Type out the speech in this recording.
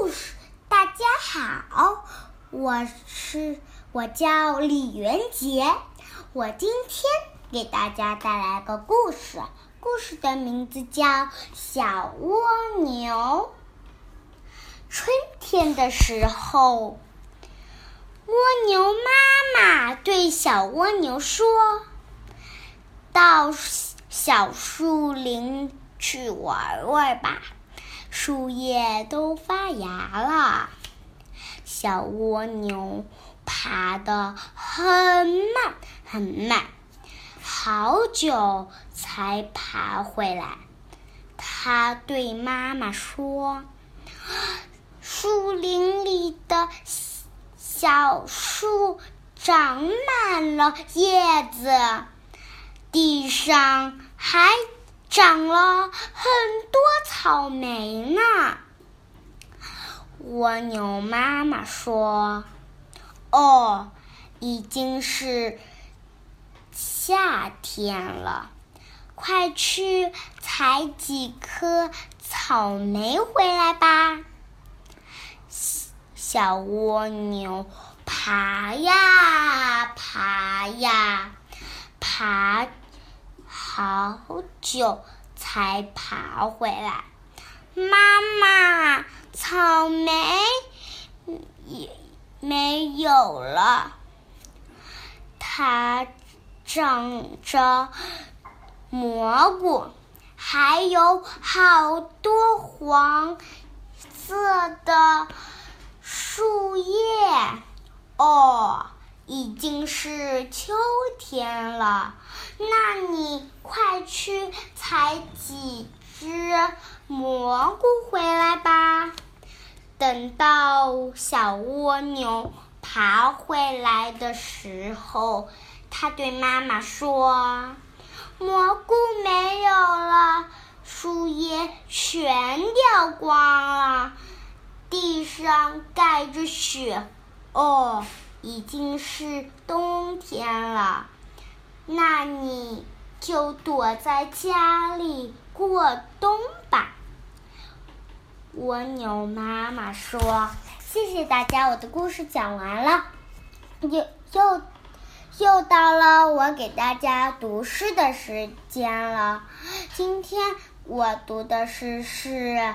故事。大家好，我是我叫李元杰，我今天给大家带来个故事，故事的名字叫《小蜗牛》。春天的时候，蜗牛妈妈对小蜗牛说：“到小树林去玩玩吧。”树叶都发芽了，小蜗牛爬得很慢很慢，好久才爬回来。它对妈妈说：“树林里的小树长满了叶子，地上还……”长了很多草莓呢。蜗牛妈妈说：“哦，已经是夏天了，快去采几颗草莓回来吧。”小蜗牛爬呀爬呀爬。好久才爬回来，妈妈，草莓也没有了。它长着蘑菇，还有好多黄色的树叶。已经是秋天了，那你快去采几只蘑菇回来吧。等到小蜗牛爬回来的时候，它对妈妈说：“蘑菇没有了，树叶全掉光了，地上盖着雪。”哦。已经是冬天了，那你就躲在家里过冬吧。蜗牛妈妈说：“谢谢大家，我的故事讲完了，又又又到了我给大家读诗的时间了。今天我读的诗是《